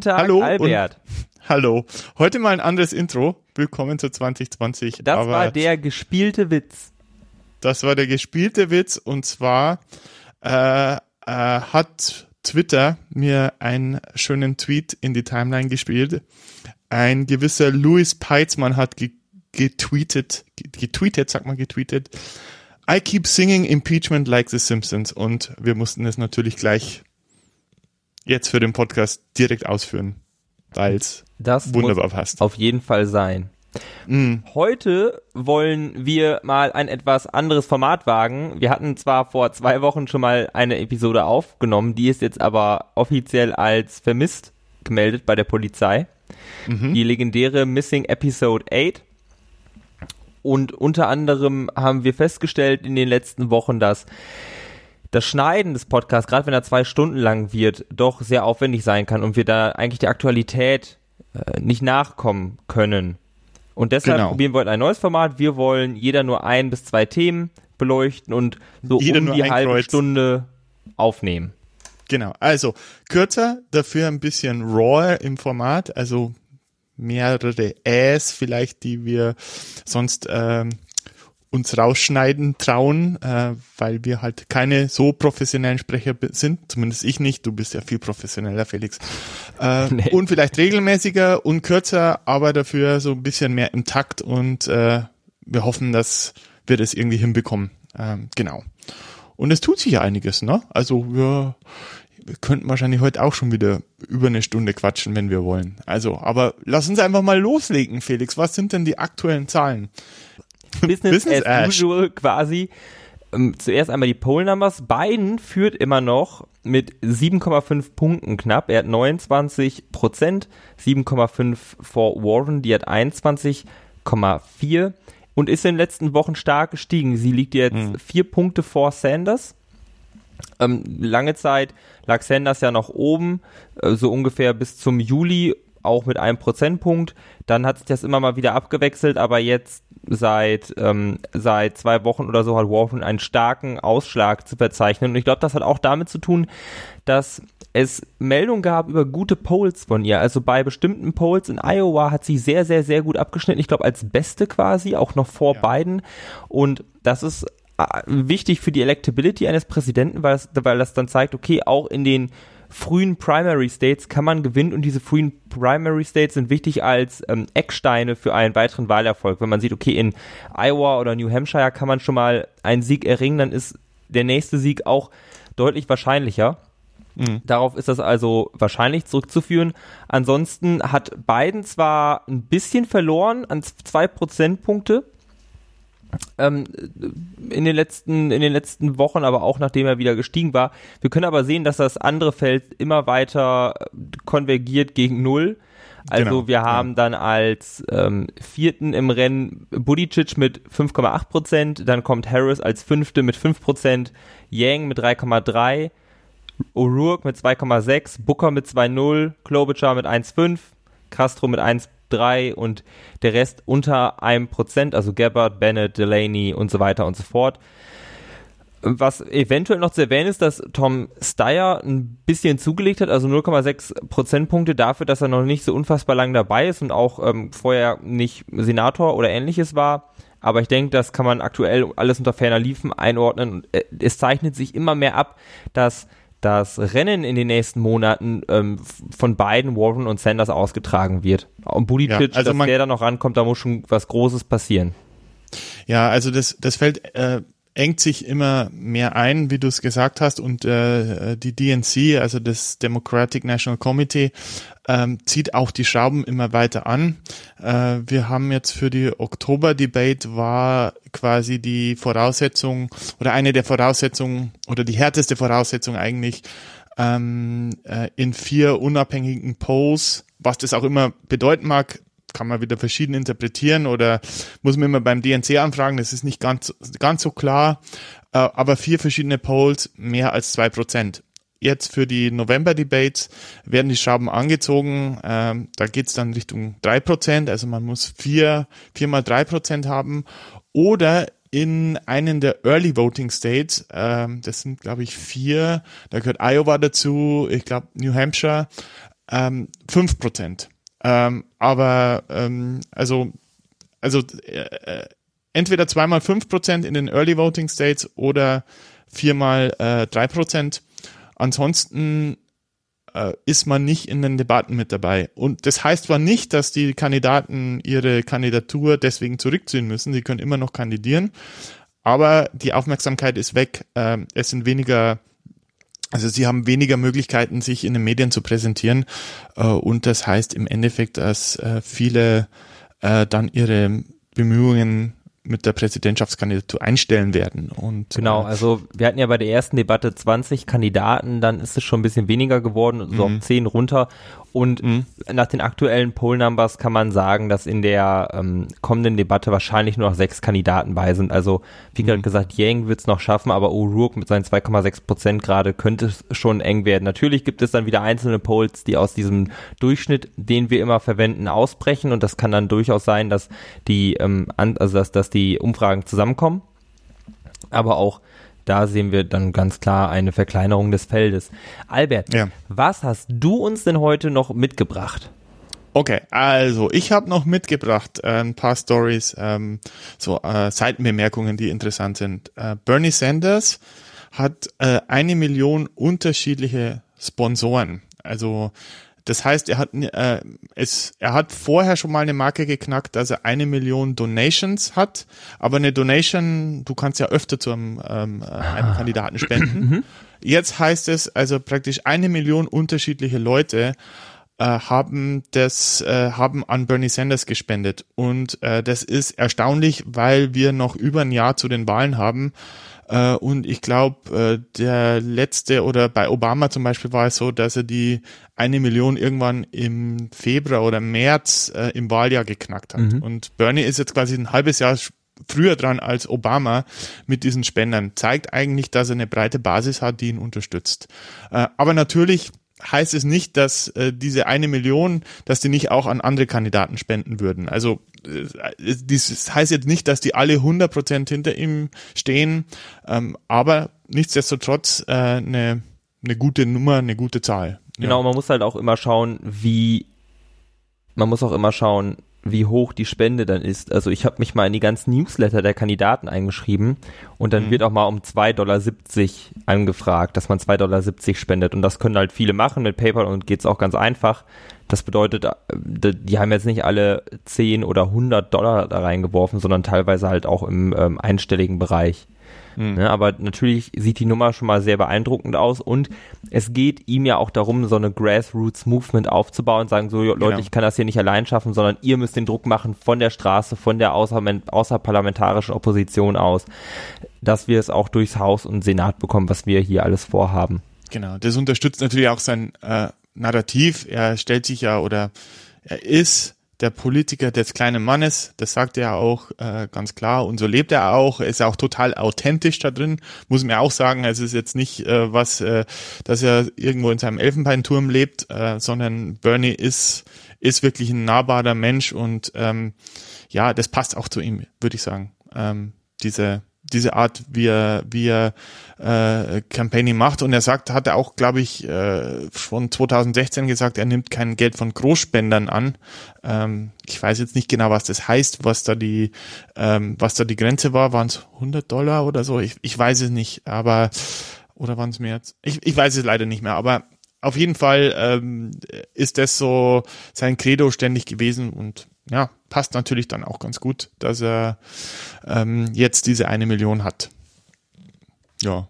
Guten Tag, Hallo Albert. Hallo. Heute mal ein anderes Intro. Willkommen zu 2020. Das Aber war der gespielte Witz. das war der gespielte Witz und zwar äh, äh, hat Twitter mir einen schönen Tweet in die Timeline gespielt. Ein gewisser Louis Peitzmann hat ge getweetet, ge- getweetet, sag mal getweetet, I keep singing impeachment like the Simpsons und wir mussten es natürlich gleich jetzt für den Podcast direkt ausführen, weil es wunderbar muss passt. auf jeden Fall sein. Mm, Heute wollen wir mal ein etwas anderes Format wagen. Wir hatten zwar vor zwei Wochen schon mal eine Episode aufgenommen, die ist jetzt aber offiziell als vermisst gemeldet bei der Polizei. Die legendäre Missing Episode 8. Und unter anderem haben wir festgestellt in den letzten Wochen, dass das Schneiden des Podcasts, gerade wenn er zwei Stunden lang wird, doch sehr aufwendig sein kann und wir da eigentlich der Aktualität äh, nicht nachkommen können. Und deshalb Genau. probieren wir heute ein neues Format. Wir wollen jeder nur ein bis zwei Themen beleuchten und so Jeder um die halbe Kreuz. Stunde aufnehmen. Genau, also kürzer, dafür ein bisschen raw im Format, also mehrere Äs vielleicht, die wir sonst ähm, uns rausschneiden trauen, äh, weil wir halt keine so professionellen Sprecher sind, zumindest ich nicht, du bist ja viel professioneller, Felix. Äh, Nee. Und vielleicht regelmäßiger und kürzer, aber dafür so ein bisschen mehr im Takt und äh, wir hoffen, dass wir das irgendwie hinbekommen. Ähm, genau. Und es tut sich ja einiges, ne? Also wir, wir könnten wahrscheinlich heute auch schon wieder über eine Stunde quatschen, wenn wir wollen. Also, aber lass uns einfach mal loslegen, Felix. Was sind denn die aktuellen Zahlen? Business, Business as as- usual quasi. Ähm, zuerst einmal die Poll Numbers. Biden führt immer noch mit 7,5 Punkten knapp. Er hat 29 Prozent, 7,5 vor Warren, die hat 21,4 und ist in den letzten Wochen stark gestiegen. Sie liegt jetzt vier Punkte vor Sanders. Ähm, lange Zeit lag Sanders ja noch oben, äh, so ungefähr bis zum Juli, auch mit einem Prozentpunkt. Dann hat sich das immer mal wieder abgewechselt, aber jetzt seit, ähm, seit zwei Wochen oder so hat Warren einen starken Ausschlag zu verzeichnen. Und ich glaube, das hat auch damit zu tun, dass es Meldungen gab über gute Polls von ihr. Also bei bestimmten Polls in Iowa hat sie sehr, sehr, sehr gut abgeschnitten. Ich glaube, als beste quasi, auch noch vor Ja. Biden. Und das ist äh, wichtig für die Electability eines Präsidenten, weil, es, weil das dann zeigt, okay, auch in den frühen Primary States kann man gewinnen und diese frühen Primary States sind wichtig als ähm, Ecksteine für einen weiteren Wahlerfolg. Wenn man sieht, okay, in Iowa oder New Hampshire kann man schon mal einen Sieg erringen, dann ist der nächste Sieg auch deutlich wahrscheinlicher. Darauf ist das also wahrscheinlich zurückzuführen. Ansonsten hat Biden zwar ein bisschen verloren an zwei Prozentpunkte ähm, in den letzten in den letzten Wochen, aber auch nachdem er wieder gestiegen war. Wir können aber sehen, dass das andere Feld immer weiter konvergiert gegen null. Also Genau, wir haben dann als ähm, vierten im Rennen Buttigieg mit 5,8 Prozent, dann kommt Harris als fünfte mit 5 Prozent, Yang mit 3,3, O'Rourke mit 2,6, Booker mit 2,0, Klobuchar mit 1,5, Castro mit 1,3 und der Rest unter einem Prozent, also Gabbard, Bennett, Delaney und so weiter und so fort. Was eventuell noch zu erwähnen ist, dass Tom Steyer ein bisschen zugelegt hat, also 0,6 Prozentpunkte dafür, dass er noch nicht so unfassbar lang dabei ist und auch ähm, vorher nicht Senator oder ähnliches war. Aber ich denke, das kann man aktuell alles unter ferner Liefen einordnen. Äh, es zeichnet sich immer mehr ab, dass das Rennen in den nächsten Monaten ähm, von Biden, Warren und Sanders ausgetragen wird. Und Buttigieg, Ja, also dass der da noch rankommt, da muss schon was Großes passieren. Ja, also das, das Feld äh, engt sich immer mehr ein, wie du es gesagt hast, und äh, die DNC, also das Democratic National Committee, ähm, zieht auch die Schrauben immer weiter an. Äh, wir haben jetzt für die Oktober-Debate war quasi die Voraussetzung oder eine der Voraussetzungen oder die härteste Voraussetzung eigentlich ähm, äh, in vier unabhängigen Polls, was das auch immer bedeuten mag, kann man wieder verschieden interpretieren oder muss man immer beim DNC anfragen, das ist nicht ganz, ganz so klar, äh, aber vier verschiedene Polls, mehr als zwei Prozent. Jetzt für die November-Debates werden die Schrauben angezogen, ähm, da geht's dann Richtung drei Prozent, also man muss vier, vier mal drei Prozent haben. Oder in einen der Early Voting States, ähm, das sind glaube ich vier, da gehört Iowa dazu, ich glaube New Hampshire, ähm, fünf Prozent. Ähm, aber ähm, also also äh, entweder zweimal fünf Prozent in den Early Voting States oder viermal äh, drei Prozent. Ansonsten äh, ist man nicht in den Debatten mit dabei. Und das heißt zwar nicht, dass die Kandidaten ihre Kandidatur deswegen zurückziehen müssen. Sie können immer noch kandidieren, aber die Aufmerksamkeit ist weg. Äh, es sind weniger also sie haben weniger Möglichkeiten, sich in den Medien zu präsentieren. Äh, und das heißt im Endeffekt, dass äh, viele äh, dann ihre Bemühungen mit der Präsidentschaftskandidatur einstellen werden. Und, genau, äh, also wir hatten ja bei der ersten Debatte 20 Kandidaten, dann ist es schon ein bisschen weniger geworden, so auf 10 mhm. runter. Und mhm. nach den aktuellen Poll-Numbers kann man sagen, dass in der ähm, kommenden Debatte wahrscheinlich nur noch sechs Kandidaten bei sind. Also wie mhm. gesagt, Yang wird es noch schaffen, aber O'Rourke mit seinen 2,6 Prozent gerade könnte es schon eng werden. Natürlich gibt es dann wieder einzelne Polls, die aus diesem Durchschnitt, den wir immer verwenden, ausbrechen. Und das kann dann durchaus sein, dass die, ähm, an, also dass, dass die Umfragen zusammenkommen. Aber auch da sehen wir dann ganz klar eine Verkleinerung des Feldes. Albert, ja. was hast du uns denn heute noch mitgebracht? Okay, also ich habe noch mitgebracht äh, ein paar Stories, ähm, so äh, Seitenbemerkungen, die interessant sind. Äh, Bernie Sanders hat äh, eine Million unterschiedliche Sponsoren. Also das heißt, er hat, äh, es, er hat vorher schon mal eine Marke geknackt, dass er eine Million Donations hat. Aber eine Donation, du kannst ja öfter zu einem, ähm, einem Kandidaten spenden. Mhm. Jetzt heißt es also praktisch eine Million unterschiedliche Leute äh, haben das äh, haben an Bernie Sanders gespendet und äh, das ist erstaunlich, weil wir noch über ein Jahr zu den Wahlen haben äh, und ich glaube, äh, der letzte oder bei Obama zum Beispiel war es so, dass er die eine Million irgendwann im Februar oder März äh, im Wahljahr geknackt hat. Mhm. Und Bernie ist jetzt quasi ein halbes Jahr früher dran als Obama mit diesen Spendern. Zeigt eigentlich, dass er eine breite Basis hat, die ihn unterstützt. Äh, aber natürlich heißt es nicht, dass äh, diese eine Million, dass die nicht auch an andere Kandidaten spenden würden. Also äh, das heißt jetzt nicht, dass die alle 100% hinter ihm stehen, ähm, aber nichtsdestotrotz äh, eine, eine gute Nummer, eine gute Zahl. Genau, man muss halt auch immer schauen, wie man muss auch immer schauen, wie hoch die Spende dann ist. Also ich habe mich mal in die ganzen Newsletter der Kandidaten eingeschrieben und dann mhm. wird auch mal um 2,70 Dollar angefragt, dass man 2,70 Dollar spendet. Und das können halt viele machen. Mit PayPal und geht's auch ganz einfach. Das bedeutet, äh, die haben jetzt nicht alle 10 oder 100 Dollar da reingeworfen, sondern teilweise halt auch im ähm, einstelligen Bereich. Mhm. Ja, aber natürlich sieht die Nummer schon mal sehr beeindruckend aus und es geht ihm ja auch darum, so eine Grassroots Movement aufzubauen und sagen so, Leute, genau. ich kann das hier nicht allein schaffen, sondern ihr müsst den Druck machen von der Straße, von der außer, außerparlamentarischen Opposition aus, dass wir es auch durchs Haus und Senat bekommen, was wir hier alles vorhaben. Genau, das unterstützt natürlich auch sein äh, Narrativ. Er stellt sich ja oder er ist der Politiker des kleinen Mannes, das sagt er auch äh, ganz klar. Und so lebt er auch, er ist auch total authentisch da drin, muss man auch sagen, es ist jetzt nicht äh, was, äh, dass er irgendwo in seinem Elfenbeinturm lebt, äh, sondern Bernie ist, ist wirklich ein nahbarer Mensch. Und ähm, ja, das passt auch zu ihm, würde ich sagen, ähm, diese diese Art, wie er, wie er äh, Campaigning macht. Und er sagt, hat er auch, glaube ich, äh, schon 2016 gesagt, er nimmt kein Geld von Großspendern an. Ähm, ich weiß jetzt nicht genau, was das heißt, was da die, ähm, was da die Grenze war. Waren es 100 Dollar oder so? Ich, ich weiß es nicht, aber oder waren es mehr jetzt? Ich, ich weiß es leider nicht mehr, aber auf jeden Fall ähm, ist das so sein Credo ständig gewesen und ja, passt natürlich dann auch ganz gut, dass er ähm, jetzt diese eine Million hat. Ja,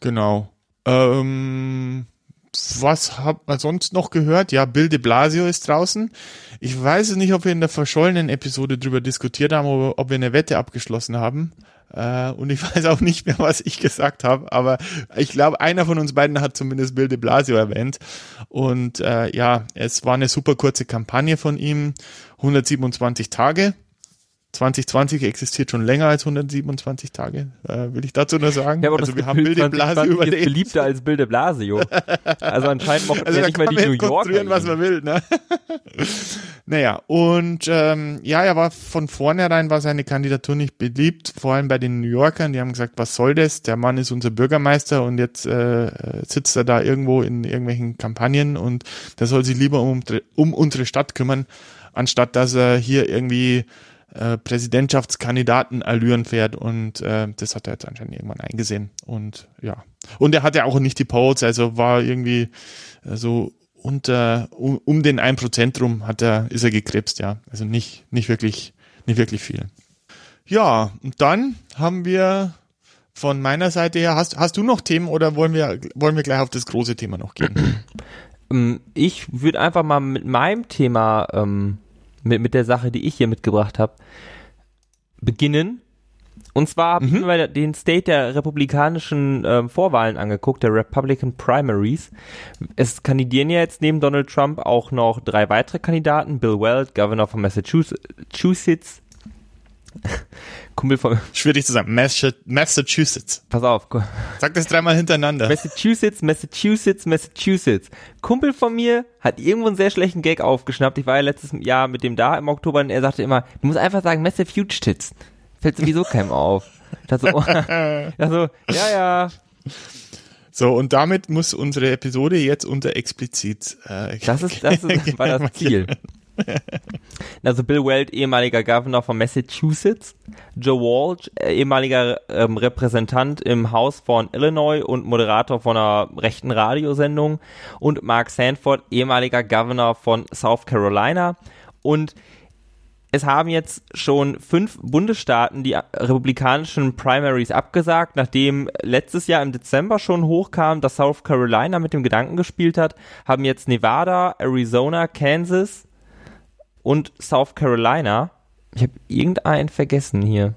genau. Ähm, was hat man sonst noch gehört? Ja, Bill de Blasio ist draußen. Ich weiß nicht, ob wir in der verschollenen Episode drüber diskutiert haben, ob wir eine Wette abgeschlossen haben. Äh, und ich weiß auch nicht mehr, was ich gesagt habe, aber ich glaube, einer von uns beiden hat zumindest Bill de Blasio erwähnt. Und äh, ja, es war eine super kurze Kampagne von ihm, 127 Tage. 2020 existiert schon länger als 127 Tage, äh, will ich dazu nur sagen. Ja, aber also das wir haben Bilde Blasio überlebt. beliebter als Bilde Blasio. Also anscheinend mochte Also er da nicht kann die New Yorker. was man will. Ne? naja, und ähm, ja, er war von vornherein war seine Kandidatur nicht beliebt, vor allem bei den New Yorkern. Die haben gesagt, was soll das? Der Mann ist unser Bürgermeister und jetzt äh, sitzt er da irgendwo in irgendwelchen Kampagnen und der soll sich lieber um, um unsere Stadt kümmern, anstatt dass er hier irgendwie äh, Präsidentschaftskandidaten-Allüren fährt und äh, das hat er jetzt anscheinend irgendwann eingesehen und ja. Und er hatte auch nicht die Polls, also war irgendwie äh, so unter um, um den 1% rum hat er, ist er gekrebst, ja. Also nicht, nicht wirklich, nicht wirklich viel. Ja, und dann haben wir von meiner Seite her, hast, hast du noch Themen oder wollen wir, wollen wir gleich auf das große Thema noch gehen? Ähm, Ich würde einfach mal mit meinem Thema, ähm, mit, mit der Sache, die ich hier mitgebracht habe, beginnen. Und zwar habe ich Mhm. den State der republikanischen ähm, Vorwahlen angeguckt, der Republican Primaries. Es kandidieren ja jetzt neben Donald Trump auch noch drei weitere Kandidaten. Bill Weld, Governor von Massachusetts. Kumpel von, Schwierig zu sagen. Massa- Massachusetts. pass auf, Sag das dreimal hintereinander. Massachusetts, Massachusetts, Massachusetts. Kumpel von mir hat irgendwo einen sehr schlechten Gag aufgeschnappt. Ich war ja letztes Jahr mit dem da im Oktober und er sagte immer, du musst einfach sagen Massachusetts. Fällt sowieso keinem auf. Dachte so, oh, so, ja, ja. So, und damit muss unsere Episode jetzt unter explizit. Äh, Das ist, das ist, war das Ziel. Also Bill Weld, ehemaliger Governor von Massachusetts, Joe Walsh, äh, ehemaliger ähm, Repräsentant im Haus von Illinois und Moderator von einer rechten Radiosendung. Und Mark Sanford, ehemaliger Governor von South Carolina. Und es haben jetzt schon fünf Bundesstaaten die republikanischen Primaries abgesagt, nachdem letztes Jahr im Dezember schon hochkam, dass South Carolina mit dem Gedanken gespielt hat, haben jetzt Nevada, Arizona, Kansas und South Carolina. Ich habe irgendeinen vergessen hier.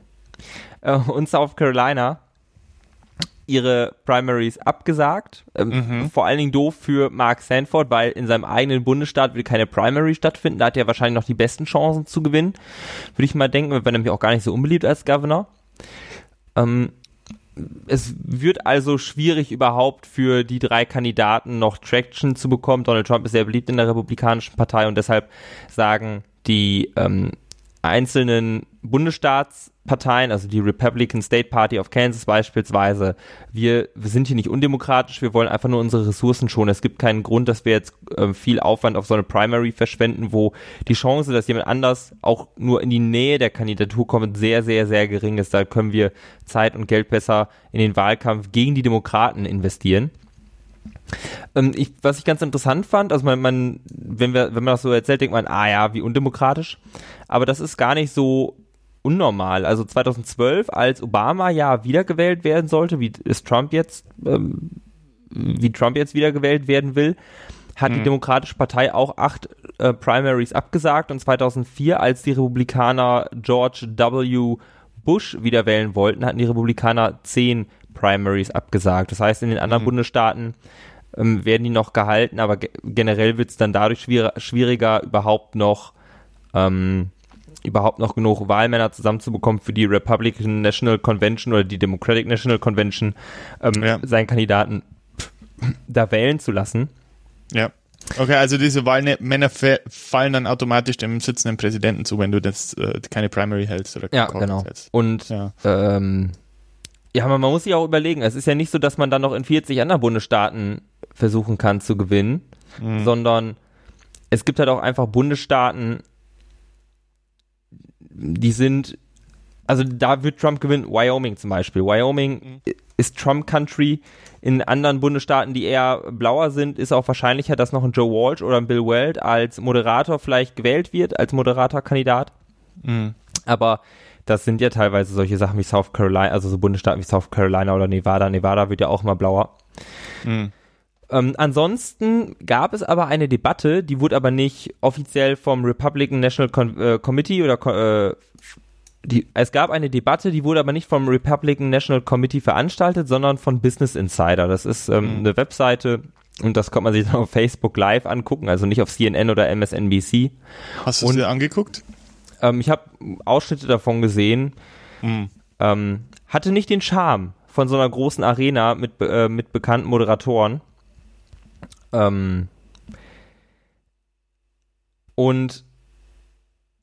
Äh, und South Carolina ihre Primaries abgesagt. Ähm, Vor allen Dingen doof für Mark Sanford, weil in seinem eigenen Bundesstaat will keine Primary stattfinden. Da hat er wahrscheinlich noch die besten Chancen zu gewinnen. Würde ich mal denken, wäre nämlich auch gar nicht so unbeliebt als Governor. Ähm, es wird also schwierig überhaupt für die drei Kandidaten noch Traction zu bekommen. Donald Trump ist sehr beliebt in der Republikanischen Partei und deshalb sagen die ähm, einzelnen Bundesstaatsparteien, also die Republican State Party of Kansas beispielsweise, wir, wir sind hier nicht undemokratisch, wir wollen einfach nur unsere Ressourcen schonen. Es gibt keinen Grund, dass wir jetzt ähm, viel Aufwand auf so eine Primary verschwenden, wo die Chance, dass jemand anders auch nur in die Nähe der Kandidatur kommt, sehr, sehr, sehr gering ist. Da können wir Zeit und Geld besser in den Wahlkampf gegen die Demokraten investieren. Ähm, ich, was ich ganz interessant fand, also man, man, wenn wir, wenn man das so erzählt, denkt man, ah ja, wie undemokratisch. Aber das ist gar nicht so unnormal. Also 2012, als Obama ja wiedergewählt werden sollte, wie ist Trump jetzt, ähm, wie Trump jetzt wiedergewählt werden will, hat die Demokratische Partei auch acht äh, Primaries abgesagt und 2004, als die Republikaner George W. Bush wieder wählen wollten, hatten die Republikaner zehn Primaries abgesagt. Das heißt, in den anderen Bundesstaaten ähm, werden die noch gehalten, aber ge generell wird es dann dadurch schwier schwieriger, überhaupt noch ähm, überhaupt noch genug Wahlmänner zusammenzubekommen für die Republican National Convention oder die Democratic National Convention, ähm, Ja. seinen Kandidaten da wählen zu lassen. Ja. Okay, also diese Wahlmänner fa- fallen dann automatisch dem sitzenden Präsidenten zu, wenn du das äh, keine Primary hältst oder Ja, genau. hältst. Und Ja. ähm, ja, man, man muss sich auch überlegen, es ist ja nicht so, dass man dann noch in 40 anderen Bundesstaaten versuchen kann zu gewinnen, sondern es gibt halt auch einfach Bundesstaaten, die sind, also da wird Trump gewinnen, Wyoming zum Beispiel. Wyoming ist Trump Country. In anderen Bundesstaaten, die eher blauer sind, ist auch wahrscheinlicher, dass noch ein Joe Walsh oder ein Bill Weld als Moderator vielleicht gewählt wird, als Moderatorkandidat. Mhm. Aber das sind ja teilweise solche Sachen wie South Carolina, also so Bundesstaaten wie South Carolina oder Nevada. Nevada wird ja auch mal blauer. Mhm. Ähm, ansonsten gab es aber eine Debatte, die wurde aber nicht offiziell vom Republican National Con äh, Committee oder äh, die, es gab eine Debatte, die wurde aber nicht vom Republican National Committee veranstaltet, sondern von Business Insider. Das ist ähm, eine Webseite und das kann man sich dann auf Facebook Live angucken, also nicht auf CNN oder MSNBC. Hast du es dir angeguckt? Ähm, ich habe Ausschnitte davon gesehen. Mhm. Ähm, hatte nicht den Charme von so einer großen Arena mit, äh, mit bekannten Moderatoren. Ähm, und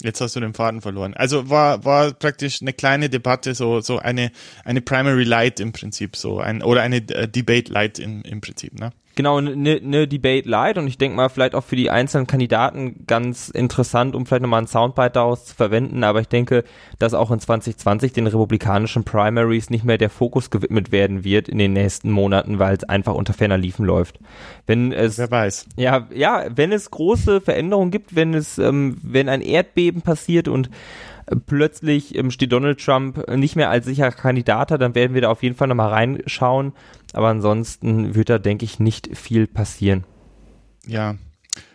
Jetzt hast du den Faden verloren. Also war, war praktisch eine kleine Debatte, so, so eine, eine Primary Light im Prinzip, so ein, oder eine äh, Debate Light im, im Prinzip, ne? Genau, eine ne Debate Light und ich denke mal vielleicht auch für die einzelnen Kandidaten ganz interessant, um vielleicht nochmal ein Soundbite daraus zu verwenden, aber ich denke, dass auch in 2020 den republikanischen Primaries nicht mehr der Fokus gewidmet werden wird in den nächsten Monaten, weil es einfach unter ferner Liefen läuft. Wenn es, Wer weiß. Ja, ja, wenn es große Veränderungen gibt, wenn es, ähm, wenn ein Erdbeben passiert und plötzlich ähm, steht Donald Trump nicht mehr als sicherer Kandidat, dann werden wir da auf jeden Fall nochmal reinschauen. Aber ansonsten wird da, denke ich, nicht viel passieren. Ja.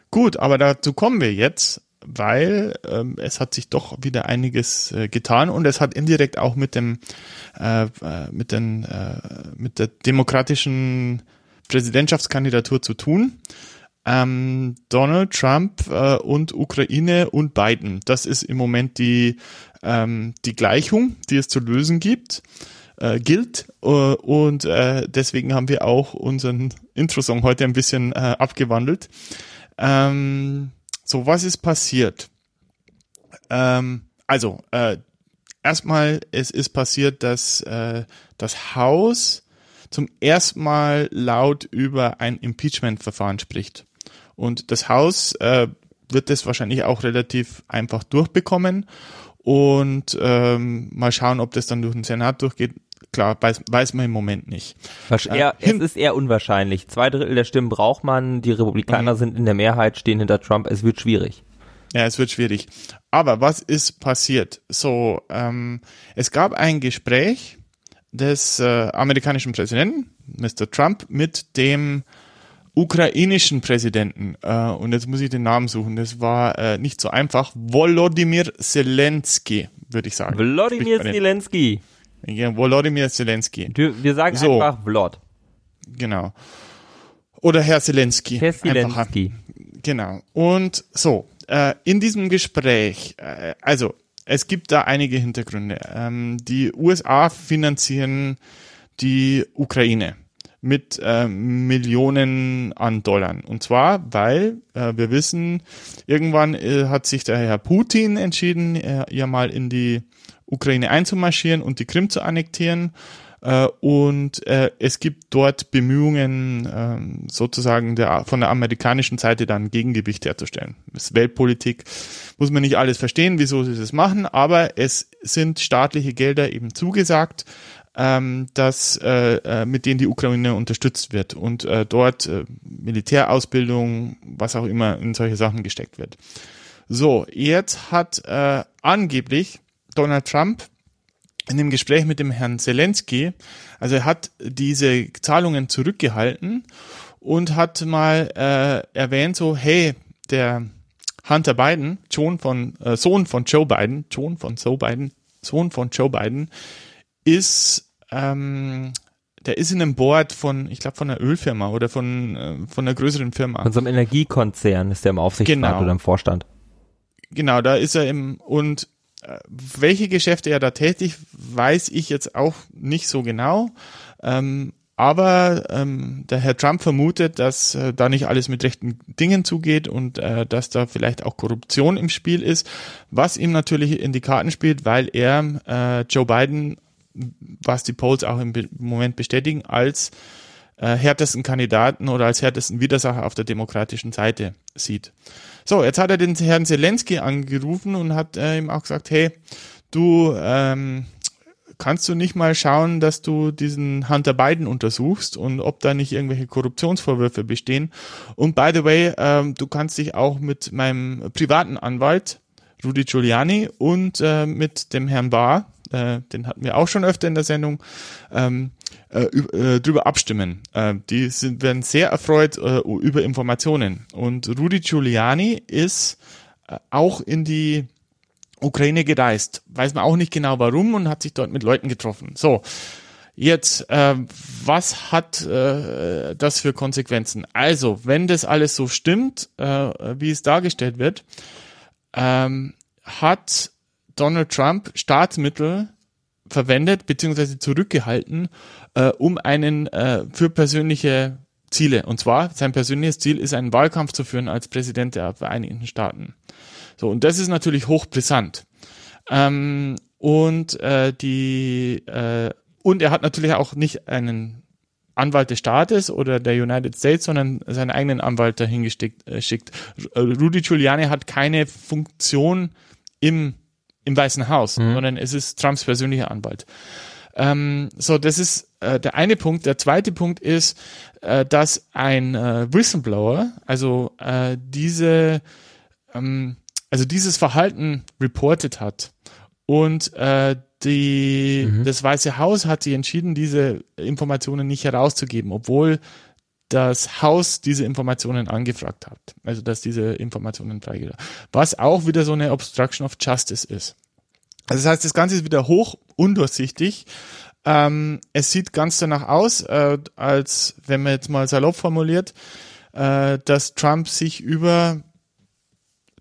Gut, aber dazu kommen wir jetzt, weil ähm, es hat sich doch wieder einiges äh, getan und es hat indirekt auch mit dem äh, äh mit den äh, mit der demokratischen Präsidentschaftskandidatur zu tun. Ähm, Donald Trump äh, und Ukraine und Biden. Das ist im Moment die, ähm, die Gleichung, die es zu lösen gibt, äh, gilt. Äh, und äh, deswegen haben wir auch unseren Intro-Song heute ein bisschen äh, abgewandelt. Ähm, so, was ist passiert? Ähm, also, äh, erstmal, es ist passiert, dass das Haus zum ersten Mal laut über ein Impeachment-Verfahren spricht. Und das Haus äh, wird das wahrscheinlich auch relativ einfach durchbekommen und ähm, mal schauen, ob das dann durch den Senat durchgeht. Klar, weiß, weiß man im Moment nicht. Eher, äh, es ist eher unwahrscheinlich. Zwei Drittel der Stimmen braucht man, die Republikaner mhm. sind in der Mehrheit, stehen hinter Trump, es wird schwierig. Ja, es wird schwierig. Aber was ist passiert? So, ähm, es gab ein Gespräch des äh, amerikanischen Präsidenten, Mr. Trump, mit dem ukrainischen Präsidenten, äh, und jetzt muss ich den Namen suchen, das war äh, nicht so einfach, Volodymyr Zelensky, würde ich sagen. Volodymyr Zelensky. Ja, Volodymyr Zelensky. Wir sagen so. einfach Vlod. Genau. Oder Herr Zelensky. Herr Zelensky. Genau. Und so, äh, in diesem Gespräch, äh, also es gibt da einige Hintergründe. Ähm, die USA finanzieren die Ukraine mit äh, Millionen an Dollar. Und zwar, weil äh, wir wissen, irgendwann äh, hat sich der Herr Putin entschieden, äh, ja mal in die Ukraine einzumarschieren und die Krim zu annektieren. Äh, und äh, es gibt dort Bemühungen, äh, sozusagen der, von der amerikanischen Seite dann Gegengewicht herzustellen. Das Weltpolitik, muss man nicht alles verstehen, wieso sie das machen, aber es sind staatliche Gelder eben zugesagt ähm, dass äh, äh, mit denen die Ukraine unterstützt wird und äh, dort äh, Militärausbildung, was auch immer in solche Sachen gesteckt wird. So, jetzt hat äh, angeblich Donald Trump in dem Gespräch mit dem Herrn Zelensky, also er hat diese Zahlungen zurückgehalten und hat mal äh, erwähnt so, hey, der Hunter Biden, John von äh, Sohn von Joe Biden, John von Joe Biden, Sohn von Joe Biden, ist, ähm, der ist in einem Board von, ich glaube, von einer Ölfirma oder von, äh, von einer größeren Firma. Von so einem Energiekonzern ist der im Aufsichtsrat genau. oder im Vorstand. Genau, da ist er im, und äh, welche Geschäfte er da tätig, weiß ich jetzt auch nicht so genau. Ähm, aber ähm, der Herr Trump vermutet, dass äh, da nicht alles mit rechten Dingen zugeht und äh, dass da vielleicht auch Korruption im Spiel ist, was ihm natürlich in die Karten spielt, weil er äh, Joe Biden was die Polls auch im Moment bestätigen, als äh, härtesten Kandidaten oder als härtesten Widersacher auf der demokratischen Seite sieht. So, jetzt hat er den Herrn Zelensky angerufen und hat äh, ihm auch gesagt, hey, du ähm, kannst du nicht mal schauen, dass du diesen Hunter Biden untersuchst und ob da nicht irgendwelche Korruptionsvorwürfe bestehen. Und by the way, ähm, du kannst dich auch mit meinem privaten Anwalt Rudy Giuliani und äh, mit dem Herrn Barr äh, den hatten wir auch schon öfter in der Sendung, ähm, äh, äh, drüber abstimmen. Äh, die sind, werden sehr erfreut äh, über Informationen. Und Rudy Giuliani ist äh, auch in die Ukraine gereist. Weiß man auch nicht genau warum und hat sich dort mit Leuten getroffen. So, jetzt, äh, was hat äh, das für Konsequenzen? Also, wenn das alles so stimmt, äh, wie es dargestellt wird, ähm, hat Donald Trump Staatsmittel verwendet beziehungsweise zurückgehalten, äh, um einen äh, für persönliche Ziele. Und zwar sein persönliches Ziel ist, einen Wahlkampf zu führen als Präsident der Vereinigten Staaten. So und das ist natürlich hochbrisant. Ähm, und äh, die äh, und er hat natürlich auch nicht einen Anwalt des Staates oder der United States, sondern seinen eigenen Anwalt dahin geschickt. Äh, schickt. Rudy Giuliani hat keine Funktion im, im Weißen Haus, mhm. sondern es ist Trumps persönlicher Anwalt. Ähm, so, das ist äh, der eine Punkt. Der zweite Punkt ist, äh, dass ein äh, Whistleblower, also äh, diese, ähm, also dieses Verhalten reported hat und äh, die, mhm. das Weiße Haus hat sich entschieden, diese Informationen nicht herauszugeben, obwohl das Haus diese Informationen angefragt hat. Also, dass diese Informationen freigegeben Was auch wieder so eine Obstruction of Justice ist. Also, das heißt, das Ganze ist wieder hoch undurchsichtig. Ähm, es sieht ganz danach aus, äh, als, wenn man jetzt mal salopp formuliert, äh, dass Trump sich über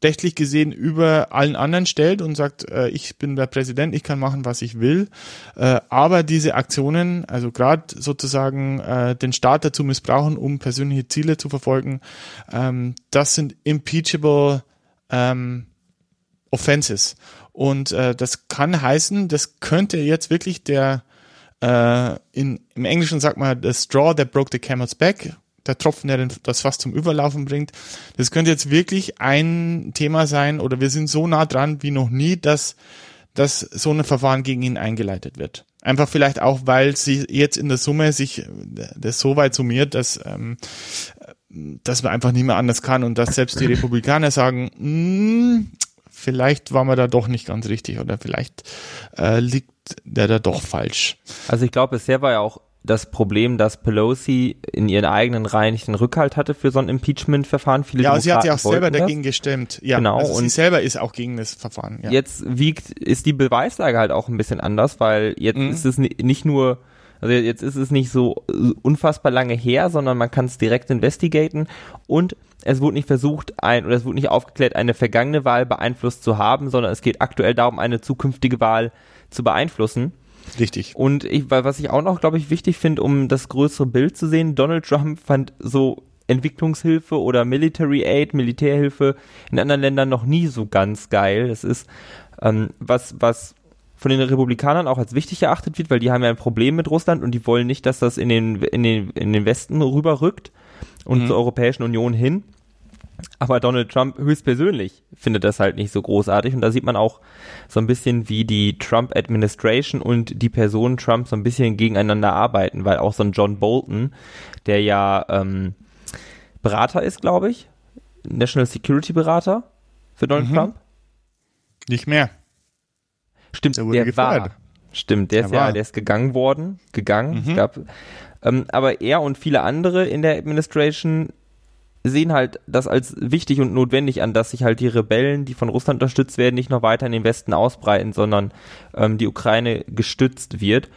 rechtlich gesehen über allen anderen stellt und sagt, äh, ich bin der Präsident, ich kann machen, was ich will. Äh, aber diese Aktionen, also gerade sozusagen äh, den Staat dazu missbrauchen, um persönliche Ziele zu verfolgen, ähm, das sind impeachable ähm, Offenses. Und äh, das kann heißen, das könnte jetzt wirklich der äh, in, im Englischen sagt man the straw that broke the camel's back der Tropfen, der das fast zum Überlaufen bringt. Das könnte jetzt wirklich ein Thema sein oder wir sind so nah dran wie noch nie, dass, dass so ein Verfahren gegen ihn eingeleitet wird. Einfach vielleicht auch, weil sie jetzt in der Summe sich das so weit summiert, dass, ähm, dass man einfach nicht mehr anders kann und dass selbst die Republikaner sagen, mm, vielleicht war man da doch nicht ganz richtig oder vielleicht äh, liegt der da doch falsch. Also ich glaube, bisher war ja auch das Problem, dass Pelosi in ihren eigenen Reihen nicht den Rückhalt hatte für so ein Impeachment-Verfahren. Viele ja, sie hat ja auch selber dagegen gestimmt. Ja, genau. Also sie selber ist auch gegen das Verfahren. Ja. Jetzt wiegt, ist die Beweislage halt auch ein bisschen anders, weil jetzt mhm. ist es nicht nur, also jetzt ist es nicht so unfassbar lange her, sondern man kann es direkt investigaten und es wurde nicht versucht, ein, oder es wurde nicht aufgeklärt, eine vergangene Wahl beeinflusst zu haben, sondern es geht aktuell darum, eine zukünftige Wahl zu beeinflussen. Richtig. Und ich, was ich auch noch, glaube ich, wichtig finde, um das größere Bild zu sehen, Donald Trump fand so Entwicklungshilfe oder Military Aid, Militärhilfe in anderen Ländern noch nie so ganz geil. Das ist ähm, was, was von den Republikanern auch als wichtig erachtet wird, weil die haben ja ein Problem mit Russland und die wollen nicht, dass das in den, in den, in den Westen rüberrückt und mhm. zur Europäischen Union hin. Aber Donald Trump höchstpersönlich findet das halt nicht so großartig. Und da sieht man auch so ein bisschen, wie die Trump-Administration und die Person Trump so ein bisschen gegeneinander arbeiten, weil auch so ein John Bolton, der ja ähm, Berater ist, glaube ich, National Security Berater für Donald mhm. Trump. Nicht mehr. Stimmt, der, der war. Stimmt, der, der ist war. ja, der ist gegangen worden, gegangen. Mhm. Es gab, ähm, aber er und viele andere in der Administration sehen halt das als wichtig und notwendig an, dass sich halt die Rebellen, die von Russland unterstützt werden, nicht noch weiter in den Westen ausbreiten, sondern ähm, die Ukraine gestützt wird.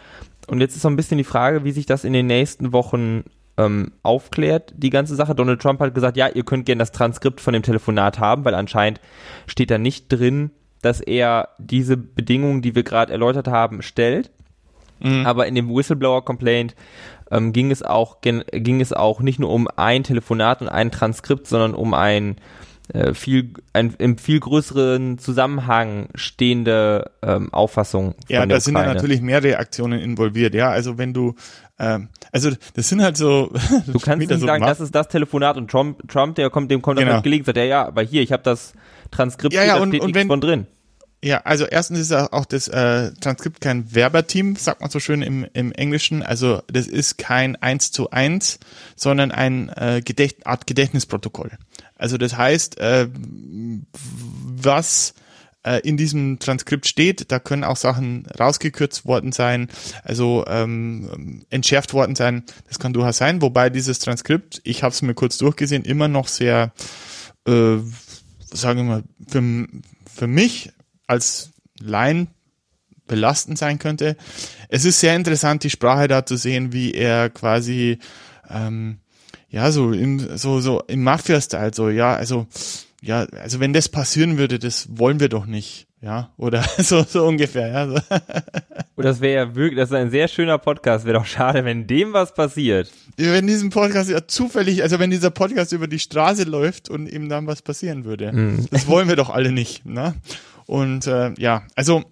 Und jetzt ist so ein bisschen die Frage, wie sich das in den nächsten Wochen ähm, aufklärt, die ganze Sache. Donald Trump hat gesagt, ja, ihr könnt gerne das Transkript von dem Telefonat haben, weil anscheinend steht da nicht drin, dass er diese Bedingungen, die wir gerade erläutert haben, stellt. Mhm. Aber in dem Whistleblower-Complaint ähm, ging es auch ging es auch nicht nur um ein Telefonat und ein Transkript, sondern um ein äh, viel ein im viel größeren Zusammenhang stehende ähm, Auffassung. Ja, da sind ja natürlich mehr Reaktionen involviert. Ja, also wenn du ähm, also das sind halt so. Du kannst nicht so sagen, das ist das Telefonat und Trump, Trump, der kommt, dem kommt genau. das gelegen, sagt er ja, aber hier, ich habe das Transkript, ja, ja, da und, steht und wenn, von drin. Ja, also erstens ist auch das äh, Transkript kein Werberteam, sagt man so schön im, im Englischen. Also das ist kein eins zu eins, sondern ein äh, Gedächt Art Gedächtnisprotokoll. Also das heißt, äh, was äh, in diesem Transkript steht, da können auch Sachen rausgekürzt worden sein, also ähm, entschärft worden sein. Das kann durchaus sein, wobei dieses Transkript, ich habe es mir kurz durchgesehen, immer noch sehr, äh, sagen wir mal, für, für mich als Laien belastend sein könnte. Es ist sehr interessant, die Sprache da zu sehen, wie er quasi ähm, ja so im so so im Mafia-Style so ja also ja, also wenn das passieren würde, das wollen wir doch nicht, ja, oder so, so ungefähr, ja. So. Und das wäre ja wirklich, das ist ein sehr schöner Podcast, wäre doch schade, wenn dem was passiert. Wenn diesem Podcast ja zufällig, also wenn dieser Podcast über die Straße läuft und ihm dann was passieren würde. Mhm. Das wollen wir doch alle nicht, ne? Und äh, ja, also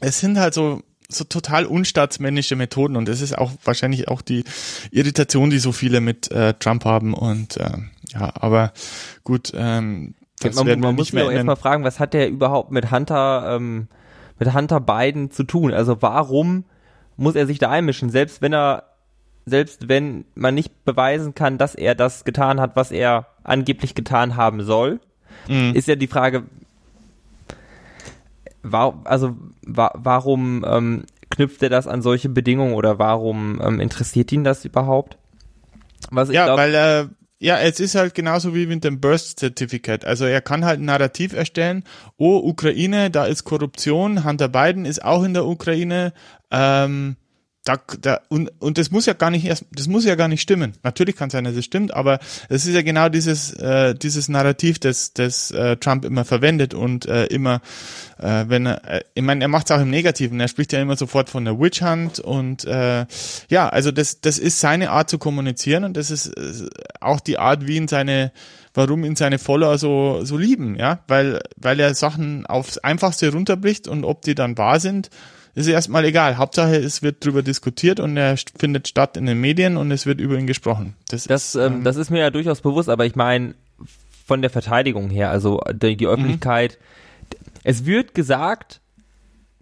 es sind halt so so total unstaatsmännische Methoden und das ist auch wahrscheinlich auch die Irritation, die so viele mit äh, Trump haben und äh, ja, aber gut, ähm, das man, werden wir man muss sich auch erstmal fragen, was hat der überhaupt mit Hunter, ähm, mit Hunter Biden zu tun? Also warum muss er sich da einmischen? Selbst wenn er, selbst wenn man nicht beweisen kann, dass er das getan hat, was er angeblich getan haben soll, mhm. ist ja die Frage, war, also wa warum ähm, knüpft er das an solche Bedingungen oder warum ähm, interessiert ihn das überhaupt? Was ja, glaub, weil äh, ja, es ist halt genauso wie mit dem Birth Certificate. Also er kann halt ein Narrativ erstellen, oh, Ukraine, da ist Korruption, Hunter Biden ist auch in der Ukraine, ähm, da, da, und, und das muss ja gar nicht erst, das muss ja gar nicht stimmen. Natürlich kann es sein, dass es stimmt, aber es ist ja genau dieses, äh, dieses Narrativ, das, das äh, Trump immer verwendet und äh, immer, äh, wenn er, äh, ich meine, er macht es auch im Negativen, er spricht ja immer sofort von der Witch Hunt und äh, ja, also das, das ist seine Art zu kommunizieren und das ist äh, auch die Art, wie ihn seine warum ihn seine Follower so, so lieben, ja, weil, weil er Sachen aufs Einfachste runterbricht und ob die dann wahr sind, ist erstmal egal. Hauptsache, es wird drüber diskutiert und er findet statt in den Medien und es wird über ihn gesprochen. Das, das, ist, ähm, ähm, das ist mir ja durchaus bewusst, aber ich meine, von der Verteidigung her, also die, die Öffentlichkeit, mhm. es wird gesagt,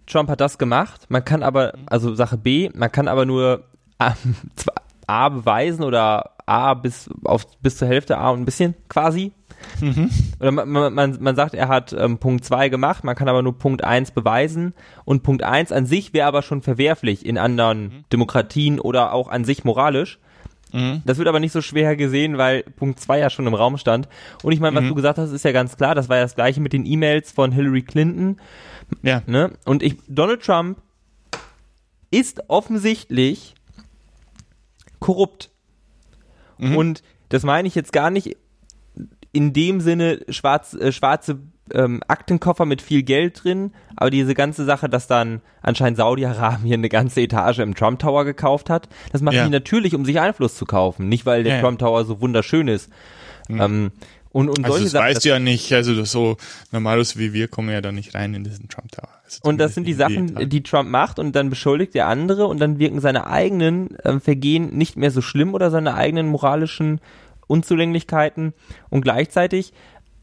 Trump hat das gemacht, man kann aber, also Sache B, man kann aber nur A, A beweisen oder A bis auf bis zur Hälfte A und ein bisschen quasi Mhm. Oder man, man, man sagt, er hat ähm, Punkt 2 gemacht, man kann aber nur Punkt 1 beweisen und Punkt 1 an sich wäre aber schon verwerflich in anderen mhm. Demokratien oder auch an sich moralisch. Mhm. Das wird aber nicht so schwer gesehen, weil Punkt 2 ja schon im Raum stand. Und ich meine, was mhm. du gesagt hast, ist ja ganz klar, das war ja das gleiche mit den E-Mails von Hillary Clinton. Ja. Ne? Und ich, Donald Trump ist offensichtlich korrupt. Mhm. Und das meine ich jetzt gar nicht in dem Sinne schwarz, äh, schwarze ähm, Aktenkoffer mit viel Geld drin, aber diese ganze Sache, dass dann anscheinend Saudi-Arabien eine ganze Etage im Trump Tower gekauft hat, das machen ja. die natürlich, um sich Einfluss zu kaufen, nicht weil der ja, Trump Tower so wunderschön ist. Mhm. Ähm, und, und also das Sachen, weißt du ja nicht, also so normalos wie wir kommen ja da nicht rein in diesen Trump Tower. Also und das sind die Sachen, die Trump macht und dann beschuldigt der andere und dann wirken seine eigenen äh, Vergehen nicht mehr so schlimm oder seine eigenen moralischen Unzulänglichkeiten und gleichzeitig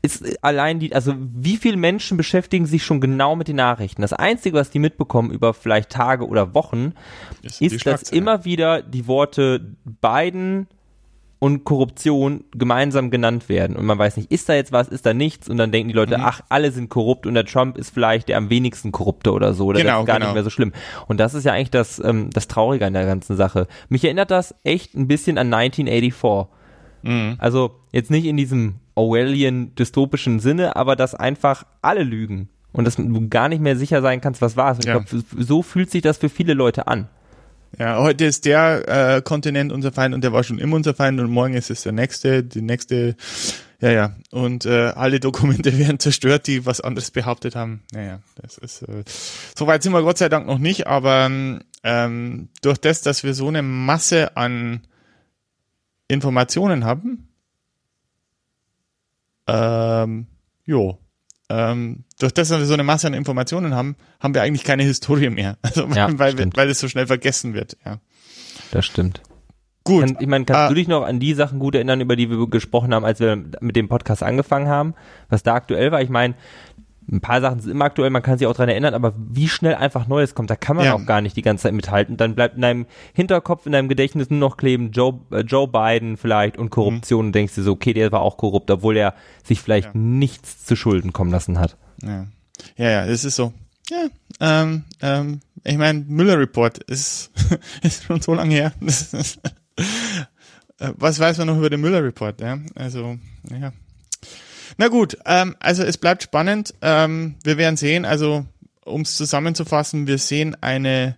ist allein die, also wie viele Menschen beschäftigen sich schon genau mit den Nachrichten? Das Einzige, was die mitbekommen über vielleicht Tage oder Wochen, ist, ist dass immer wieder die Worte Biden und Korruption gemeinsam genannt werden. Und man weiß nicht, ist da jetzt was, ist da nichts? Und dann denken die Leute, mhm. ach, alle sind korrupt und der Trump ist vielleicht der am wenigsten korrupte oder so. Oder genau, das ist gar genau. nicht mehr so schlimm. Und das ist ja eigentlich das, ähm, das Traurige an der ganzen Sache. Mich erinnert das echt ein bisschen an 1984 Mhm. Also jetzt nicht in diesem Orwellian dystopischen Sinne, aber dass einfach alle lügen und dass du gar nicht mehr sicher sein kannst, was war es. Ja. Ich glaube, so fühlt sich das für viele Leute an. Ja, heute ist der äh, Kontinent unser Feind und der war schon immer unser Feind und morgen ist es der nächste, die nächste, ja, ja. Und äh, alle Dokumente werden zerstört, die was anderes behauptet haben. Naja, das ist äh, soweit sind wir Gott sei Dank noch nicht, aber ähm, durch das, dass wir so eine Masse an Informationen haben. Ähm, jo. Ähm, durch das, dass wir so eine Masse an Informationen haben, haben wir eigentlich keine Historie mehr. Also, ja, weil, stimmt. weil es so schnell vergessen wird, ja. Das stimmt. Gut. Kann, ich meine, kannst ah, du dich noch an die Sachen gut erinnern, über die wir gesprochen haben, als wir mit dem Podcast angefangen haben? Was da aktuell war? Ich meine, ein paar Sachen sind immer aktuell, man kann sich auch dran erinnern, aber wie schnell einfach Neues kommt, da kann man ja. auch gar nicht die ganze Zeit mithalten. Dann bleibt in deinem Hinterkopf, in deinem Gedächtnis nur noch kleben Joe, äh, Joe Biden vielleicht und Korruption mhm. und denkst dir so, okay, der war auch korrupt, obwohl er sich vielleicht ja. nichts zu Schulden kommen lassen hat. Ja, ja, ja das ist so. Ja, ähm, ähm, ich meine, Müller Report ist, ist schon so lange her. Was weiß man noch über den Müller Report? Ja, also ja, na gut, ähm, also es bleibt spannend. Ähm, wir werden sehen, also um es zusammenzufassen, wir sehen eine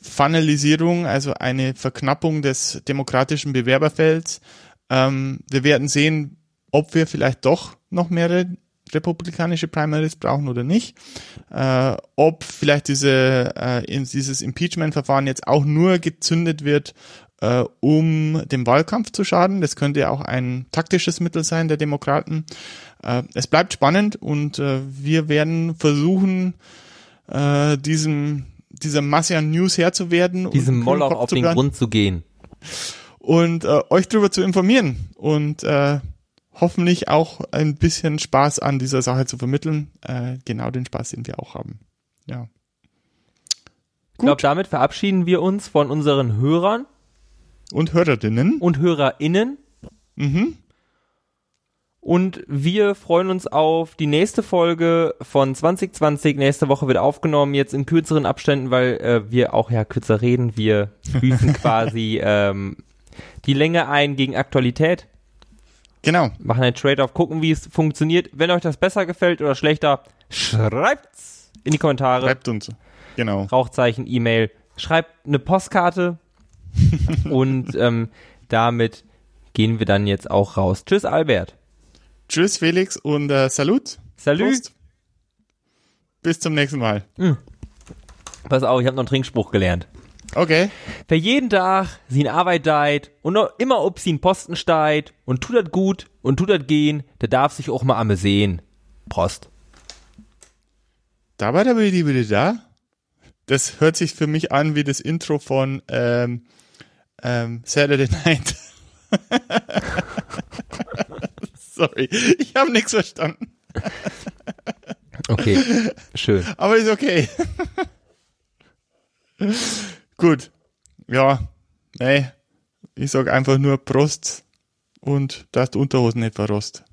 Funnalisierung, also eine Verknappung des demokratischen Bewerberfelds. Ähm, wir werden sehen, ob wir vielleicht doch noch mehrere republikanische Primaries brauchen oder nicht. Äh, ob vielleicht diese, äh, in, dieses Impeachment-Verfahren jetzt auch nur gezündet wird, äh, um dem Wahlkampf zu schaden. Das könnte ja auch ein taktisches Mittel sein der Demokraten. Äh, es bleibt spannend und äh, wir werden versuchen, äh, diesem, dieser Masse an News Herr zu werden. Diesem Moloch auf den Grund zu gehen. Und äh, euch darüber zu informieren und äh, hoffentlich auch ein bisschen Spaß an dieser Sache zu vermitteln. Äh, genau den Spaß, den wir auch haben. Ja. Ich glaube, damit verabschieden wir uns von unseren Hörern. Und Hörerinnen. Und HörerInnen. Mhm. Und wir freuen uns auf die nächste Folge von 2020. Nächste Woche wird aufgenommen, jetzt in kürzeren Abständen, weil äh, wir auch ja kürzer reden. Wir büßen quasi ähm, die Länge ein gegen Aktualität. Genau. Machen ein Trade-off, gucken, wie es funktioniert. Wenn euch das besser gefällt oder schlechter, schreibt's in die Kommentare. Schreibt uns. Genau. Rauchzeichen, E-Mail. Schreibt eine Postkarte. und ähm, damit gehen wir dann jetzt auch raus. Tschüss, Albert. Tschüss, Felix und äh, Salut. Salut. Prost. Bis zum nächsten Mal. Mhm. Pass auf, ich habe noch einen Trinkspruch gelernt. Okay. Wer jeden Tag sin Arbeit deit und noch immer ob sin Posten steigt und tut das gut und tut das gehen, der darf sich auch mal amme sehen. Prost. Da war der bitte da. Das hört sich für mich an wie das Intro von ähm, ähm, Saturday Night. Sorry, ich habe nichts verstanden. okay, schön. Aber ist okay. Gut. Ja, nee. Ich sag einfach nur Prost und dass die Unterhosen nicht verrost.